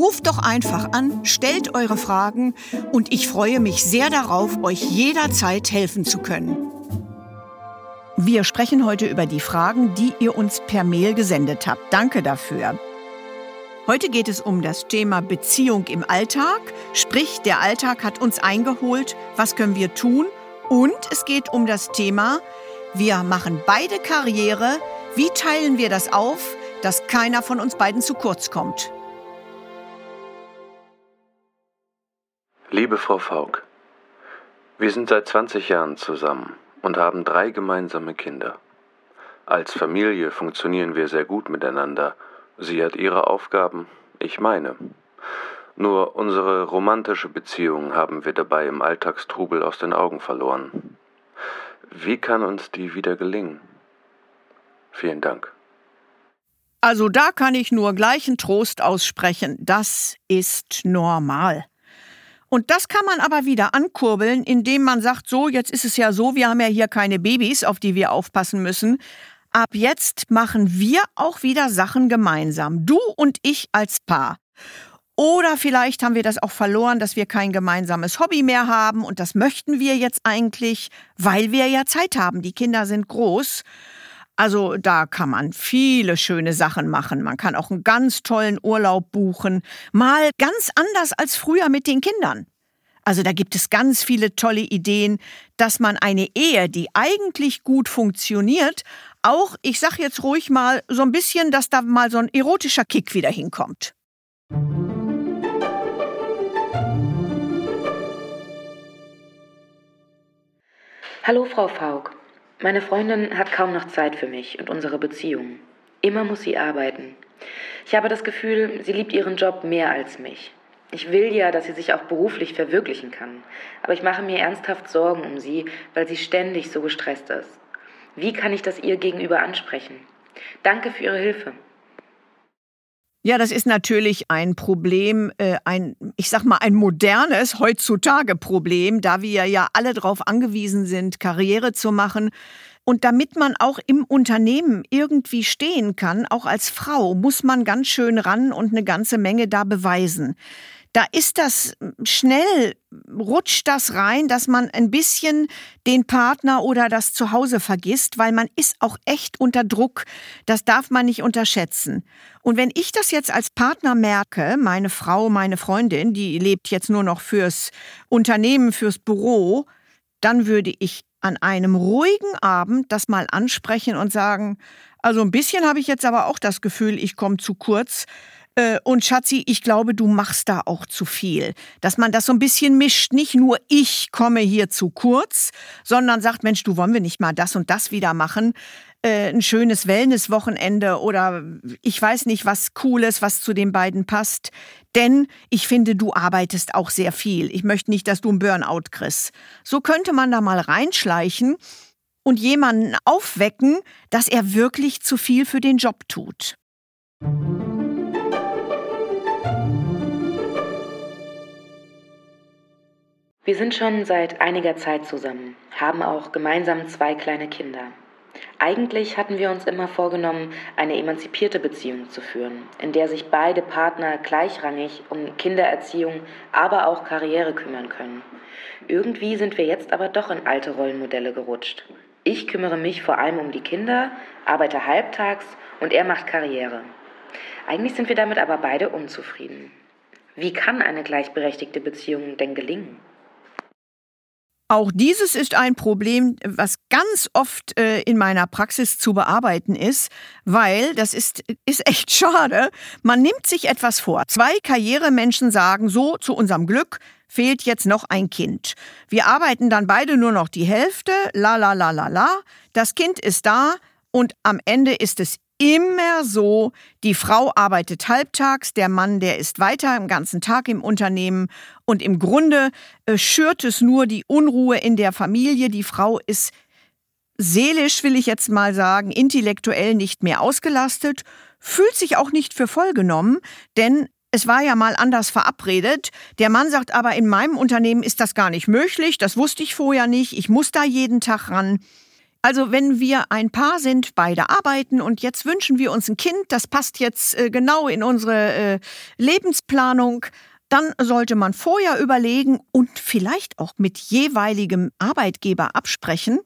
Ruft doch einfach an, stellt eure Fragen und ich freue mich sehr darauf, euch jederzeit helfen zu können. Wir sprechen heute über die Fragen, die ihr uns per Mail gesendet habt. Danke dafür. Heute geht es um das Thema Beziehung im Alltag, sprich der Alltag hat uns eingeholt, was können wir tun? Und es geht um das Thema, wir machen beide Karriere, wie teilen wir das auf, dass keiner von uns beiden zu kurz kommt? Liebe Frau Faulk, wir sind seit 20 Jahren zusammen und haben drei gemeinsame Kinder. Als Familie funktionieren wir sehr gut miteinander. Sie hat ihre Aufgaben, ich meine. Nur unsere romantische Beziehung haben wir dabei im Alltagstrubel aus den Augen verloren. Wie kann uns die wieder gelingen? Vielen Dank. Also da kann ich nur gleichen Trost aussprechen. Das ist normal. Und das kann man aber wieder ankurbeln, indem man sagt, so, jetzt ist es ja so, wir haben ja hier keine Babys, auf die wir aufpassen müssen. Ab jetzt machen wir auch wieder Sachen gemeinsam. Du und ich als Paar. Oder vielleicht haben wir das auch verloren, dass wir kein gemeinsames Hobby mehr haben und das möchten wir jetzt eigentlich, weil wir ja Zeit haben. Die Kinder sind groß. Also da kann man viele schöne Sachen machen. Man kann auch einen ganz tollen Urlaub buchen. Mal ganz anders als früher mit den Kindern. Also da gibt es ganz viele tolle Ideen, dass man eine Ehe, die eigentlich gut funktioniert, auch, ich sag jetzt ruhig mal, so ein bisschen, dass da mal so ein erotischer Kick wieder hinkommt. Hallo Frau Faulk. Meine Freundin hat kaum noch Zeit für mich und unsere Beziehung. Immer muss sie arbeiten. Ich habe das Gefühl, sie liebt ihren Job mehr als mich. Ich will ja, dass sie sich auch beruflich verwirklichen kann. Aber ich mache mir ernsthaft Sorgen um sie, weil sie ständig so gestresst ist. Wie kann ich das ihr gegenüber ansprechen? Danke für Ihre Hilfe. Ja, das ist natürlich ein Problem, äh, ein, ich sag mal, ein modernes heutzutage Problem, da wir ja alle darauf angewiesen sind, Karriere zu machen. Und damit man auch im Unternehmen irgendwie stehen kann, auch als Frau, muss man ganz schön ran und eine ganze Menge da beweisen da ist das schnell, rutscht das rein, dass man ein bisschen den Partner oder das Zuhause vergisst, weil man ist auch echt unter Druck. Das darf man nicht unterschätzen. Und wenn ich das jetzt als Partner merke, meine Frau, meine Freundin, die lebt jetzt nur noch fürs Unternehmen, fürs Büro, dann würde ich an einem ruhigen Abend das mal ansprechen und sagen, also ein bisschen habe ich jetzt aber auch das Gefühl, ich komme zu kurz. Äh, und Schatzi, ich glaube, du machst da auch zu viel. Dass man das so ein bisschen mischt. Nicht nur ich komme hier zu kurz, sondern sagt, Mensch, du wollen wir nicht mal das und das wieder machen. Äh, ein schönes Wellnesswochenende oder ich weiß nicht, was Cooles, was zu den beiden passt. Denn ich finde, du arbeitest auch sehr viel. Ich möchte nicht, dass du einen Burnout kriegst. So könnte man da mal reinschleichen und jemanden aufwecken, dass er wirklich zu viel für den Job tut. Wir sind schon seit einiger Zeit zusammen, haben auch gemeinsam zwei kleine Kinder. Eigentlich hatten wir uns immer vorgenommen, eine emanzipierte Beziehung zu führen, in der sich beide Partner gleichrangig um Kindererziehung, aber auch Karriere kümmern können. Irgendwie sind wir jetzt aber doch in alte Rollenmodelle gerutscht. Ich kümmere mich vor allem um die Kinder, arbeite halbtags und er macht Karriere. Eigentlich sind wir damit aber beide unzufrieden. Wie kann eine gleichberechtigte Beziehung denn gelingen? Auch dieses ist ein Problem, was ganz oft äh, in meiner Praxis zu bearbeiten ist, weil das ist, ist echt schade. Man nimmt sich etwas vor. Zwei Karrieremenschen sagen so zu unserem Glück, fehlt jetzt noch ein Kind. Wir arbeiten dann beide nur noch die Hälfte, la la la la la. Das Kind ist da und am Ende ist es immer so, die Frau arbeitet halbtags, der Mann, der ist weiter im ganzen Tag im Unternehmen und im Grunde äh, schürt es nur die Unruhe in der Familie. Die Frau ist seelisch, will ich jetzt mal sagen, intellektuell nicht mehr ausgelastet, fühlt sich auch nicht für voll genommen, denn es war ja mal anders verabredet. Der Mann sagt aber, in meinem Unternehmen ist das gar nicht möglich, das wusste ich vorher nicht, ich muss da jeden Tag ran. Also wenn wir ein Paar sind, beide arbeiten und jetzt wünschen wir uns ein Kind, das passt jetzt äh, genau in unsere äh, Lebensplanung, dann sollte man vorher überlegen und vielleicht auch mit jeweiligem Arbeitgeber absprechen,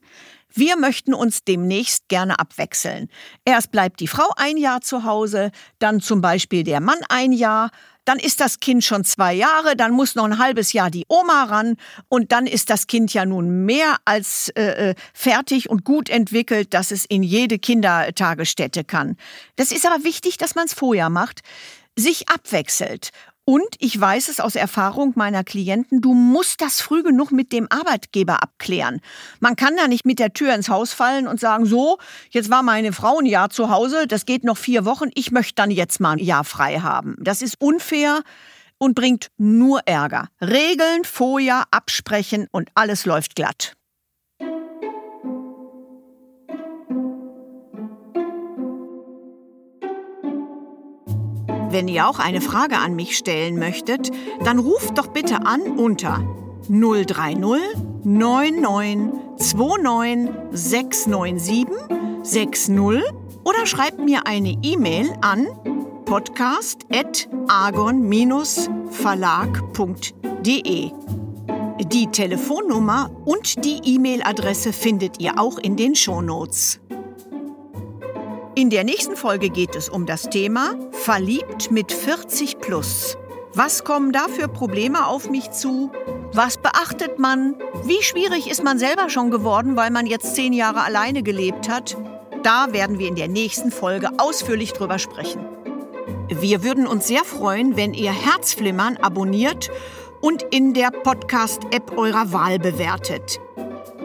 wir möchten uns demnächst gerne abwechseln. Erst bleibt die Frau ein Jahr zu Hause, dann zum Beispiel der Mann ein Jahr, dann ist das Kind schon zwei Jahre, dann muss noch ein halbes Jahr die Oma ran und dann ist das Kind ja nun mehr als äh, äh, fertig und gut entwickelt, dass es in jede Kindertagesstätte kann. Das ist aber wichtig, dass man es vorher macht sich abwechselt. Und ich weiß es aus Erfahrung meiner Klienten, du musst das früh genug mit dem Arbeitgeber abklären. Man kann da nicht mit der Tür ins Haus fallen und sagen, so, jetzt war meine Frau ein Jahr zu Hause, das geht noch vier Wochen, ich möchte dann jetzt mal ein Jahr frei haben. Das ist unfair und bringt nur Ärger. Regeln vorher absprechen und alles läuft glatt. Wenn ihr auch eine Frage an mich stellen möchtet, dann ruft doch bitte an unter 030 99 29 697 60 oder schreibt mir eine E-Mail an podcast.argon-verlag.de. Die Telefonnummer und die E-Mail-Adresse findet ihr auch in den Shownotes. In der nächsten Folge geht es um das Thema Verliebt mit 40 plus. Was kommen da für Probleme auf mich zu? Was beachtet man? Wie schwierig ist man selber schon geworden, weil man jetzt zehn Jahre alleine gelebt hat? Da werden wir in der nächsten Folge ausführlich drüber sprechen. Wir würden uns sehr freuen, wenn ihr Herzflimmern abonniert und in der Podcast-App eurer Wahl bewertet.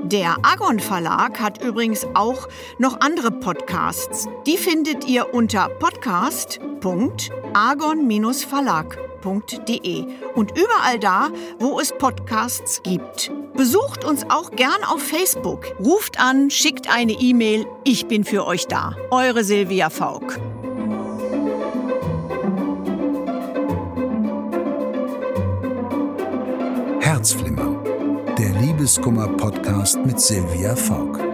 Der Agon Verlag hat übrigens auch noch andere Podcasts. Die findet ihr unter podcast.agon-verlag.de und überall da, wo es Podcasts gibt. Besucht uns auch gern auf Facebook. Ruft an, schickt eine E-Mail. Ich bin für euch da. Eure Silvia Faulk. Herzflimmer Liebeskummer-Podcast mit Silvia Faulk.